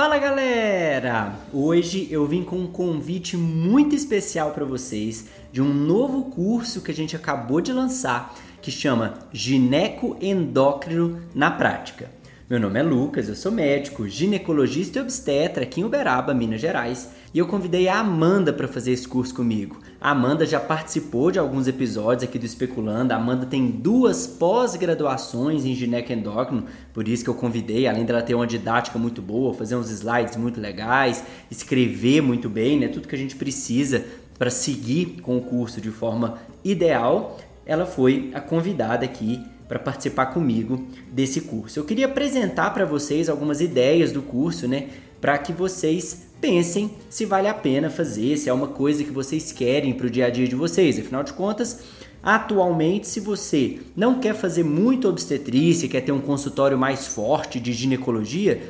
Fala galera! Hoje eu vim com um convite muito especial para vocês de um novo curso que a gente acabou de lançar que chama Gineco Endócrino na Prática. Meu nome é Lucas, eu sou médico, ginecologista e obstetra aqui em Uberaba, Minas Gerais, e eu convidei a Amanda para fazer esse curso comigo. A Amanda já participou de alguns episódios aqui do Especulando. A Amanda tem duas pós-graduações em gineco-endócrino, por isso que eu convidei, além dela ter uma didática muito boa, fazer uns slides muito legais, escrever muito bem, né? Tudo que a gente precisa para seguir com o curso de forma ideal. Ela foi a convidada aqui para participar comigo desse curso. Eu queria apresentar para vocês algumas ideias do curso, né, para que vocês pensem se vale a pena fazer, se é uma coisa que vocês querem para o dia a dia de vocês. Afinal de contas, atualmente, se você não quer fazer muito obstetrícia, quer ter um consultório mais forte de ginecologia,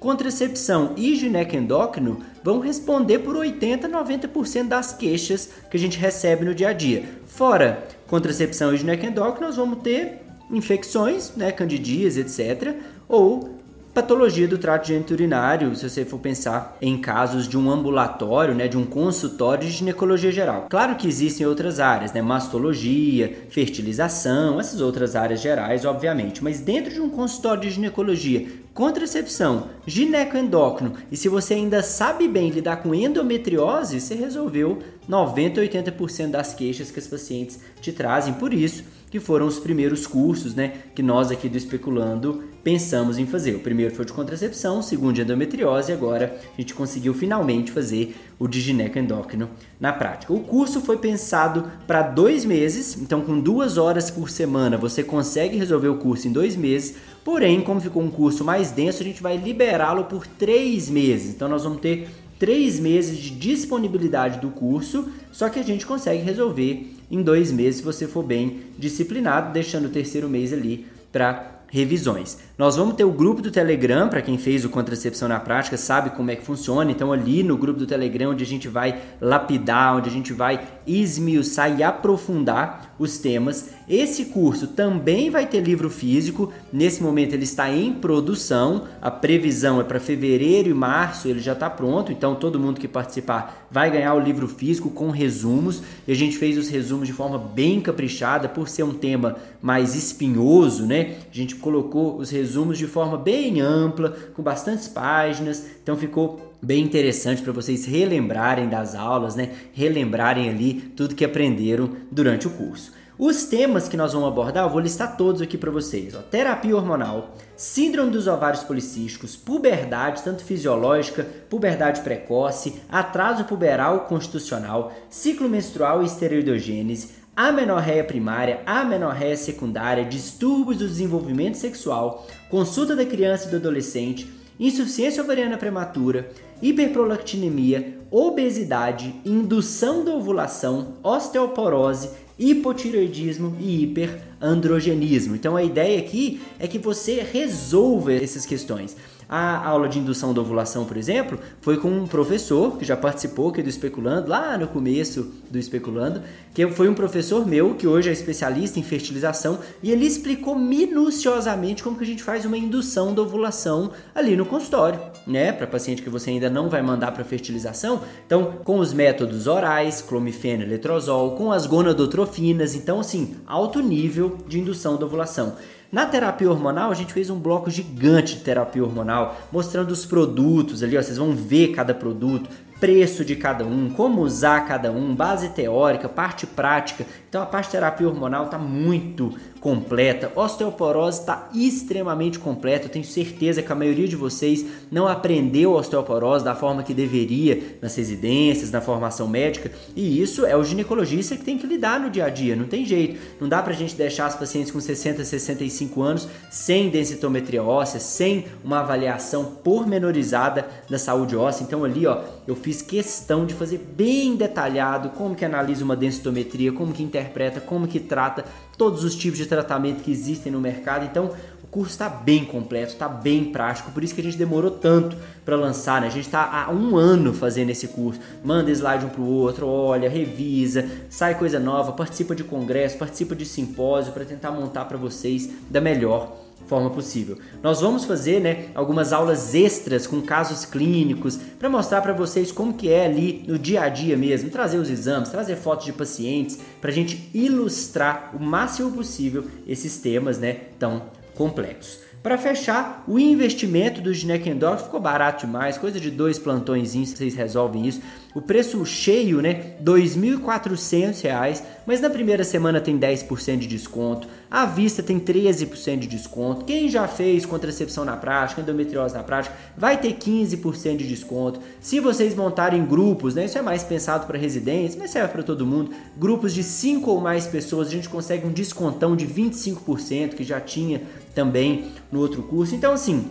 contracepção e ginecoendócrino vão responder por 80 90% das queixas que a gente recebe no dia a dia. Fora contracepção e ginecoendócrino, nós vamos ter infecções, né, candidias, etc. Ou patologia do trato geniturinário, se você for pensar em casos de um ambulatório, né, de um consultório de ginecologia geral. Claro que existem outras áreas, né, mastologia, fertilização, essas outras áreas gerais, obviamente, mas dentro de um consultório de ginecologia, contracepção, ginecoendócrino, e se você ainda sabe bem lidar com endometriose, você resolveu 90 80% das queixas que os pacientes te trazem. Por isso, que foram os primeiros cursos né, que nós aqui do Especulando pensamos em fazer. O primeiro foi de contracepção, o segundo de endometriose e agora a gente conseguiu finalmente fazer o de ginecoendócrino na prática. O curso foi pensado para dois meses, então com duas horas por semana você consegue resolver o curso em dois meses, porém como ficou um curso mais denso a gente vai liberá-lo por três meses. Então nós vamos ter três meses de disponibilidade do curso, só que a gente consegue resolver em dois meses se você for bem disciplinado, deixando o terceiro mês ali para revisões. Nós vamos ter o grupo do Telegram, para quem fez o Contracepção na Prática, sabe como é que funciona. Então, ali no grupo do Telegram, onde a gente vai lapidar, onde a gente vai esmiuçar e aprofundar os temas. Esse curso também vai ter livro físico. Nesse momento, ele está em produção. A previsão é para fevereiro e março, ele já está pronto. Então, todo mundo que participar vai ganhar o livro físico com resumos. E a gente fez os resumos de forma bem caprichada, por ser um tema mais espinhoso, né? A gente colocou os resumos de forma bem ampla, com bastantes páginas, então ficou bem interessante para vocês relembrarem das aulas, né? Relembrarem ali tudo que aprenderam durante o curso. Os temas que nós vamos abordar, eu vou listar todos aqui para vocês. Ó. Terapia hormonal, síndrome dos ovários policísticos, puberdade, tanto fisiológica, puberdade precoce, atraso puberal constitucional, ciclo menstrual e esteroidogênese, amenorreia primária, amenorreia secundária, distúrbios do desenvolvimento sexual, consulta da criança e do adolescente, insuficiência ovariana prematura, hiperprolactinemia, obesidade, indução da ovulação, osteoporose, hipotireoidismo e hiperandrogenismo. Então a ideia aqui é que você resolva essas questões. A aula de indução da ovulação, por exemplo, foi com um professor que já participou aqui do Especulando, lá no começo do Especulando, que foi um professor meu, que hoje é especialista em fertilização, e ele explicou minuciosamente como que a gente faz uma indução da ovulação ali no consultório, né? Para paciente que você ainda não vai mandar para fertilização. Então, com os métodos orais, clomifeno, letrozol, com as gonadotrofinas, então assim, alto nível de indução da ovulação. Na terapia hormonal, a gente fez um bloco gigante de terapia hormonal, mostrando os produtos ali, ó, vocês vão ver cada produto, preço de cada um, como usar cada um, base teórica, parte prática. Então a parte terapia hormonal está muito completa. Osteoporose está extremamente completa. Eu tenho certeza que a maioria de vocês não aprendeu osteoporose da forma que deveria nas residências, na formação médica. E isso é o ginecologista que tem que lidar no dia a dia. Não tem jeito. Não dá para a gente deixar as pacientes com 60, 65 anos sem densitometria óssea, sem uma avaliação pormenorizada da saúde óssea. Então ali, ó, eu fiz questão de fazer bem detalhado como que analisa uma densitometria, como que interpreta, como que trata todos os tipos de tratamento que existem no mercado. Então, o curso está bem completo, está bem prático, por isso que a gente demorou tanto para lançar. Né? A gente está há um ano fazendo esse curso. Manda slide um para o outro, olha, revisa, sai coisa nova, participa de congresso, participa de simpósio para tentar montar para vocês da melhor forma possível. Nós vamos fazer, né, algumas aulas extras com casos clínicos para mostrar para vocês como que é ali no dia a dia mesmo, trazer os exames, trazer fotos de pacientes para a gente ilustrar o máximo possível esses temas, né, tão complexos. Para fechar, o investimento do Ginecendor ficou barato demais, coisa de dois plantões, vocês resolvem isso. O preço cheio, né, R$ 2.400, mas na primeira semana tem 10% de desconto, à vista tem 13% de desconto. Quem já fez contracepção na prática, endometriose na prática, vai ter 15% de desconto. Se vocês montarem grupos, né, isso é mais pensado para residentes, mas serve para todo mundo. Grupos de 5 ou mais pessoas, a gente consegue um descontão de 25% que já tinha também no outro curso. Então assim,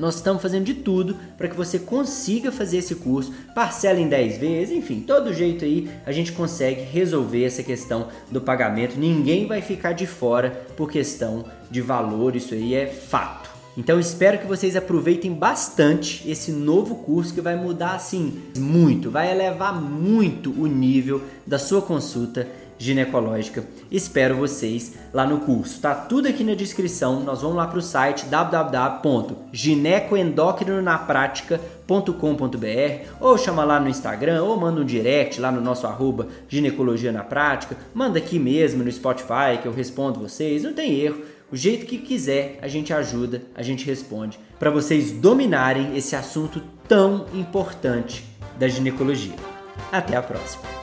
nós estamos fazendo de tudo para que você consiga fazer esse curso, parcela em 10 vezes, enfim, todo jeito aí a gente consegue resolver essa questão do pagamento. Ninguém vai ficar de fora por questão de valor, isso aí é fato. Então espero que vocês aproveitem bastante esse novo curso que vai mudar assim muito, vai elevar muito o nível da sua consulta ginecológica. Espero vocês lá no curso. Tá tudo aqui na descrição. Nós vamos lá para o site www.ginecoendocrinonapratica.com.br ou chama lá no Instagram ou manda um direct lá no nosso arroba ginecologia na prática. Manda aqui mesmo no Spotify que eu respondo vocês. Não tem erro. O jeito que quiser, a gente ajuda, a gente responde para vocês dominarem esse assunto tão importante da ginecologia. Até a próxima.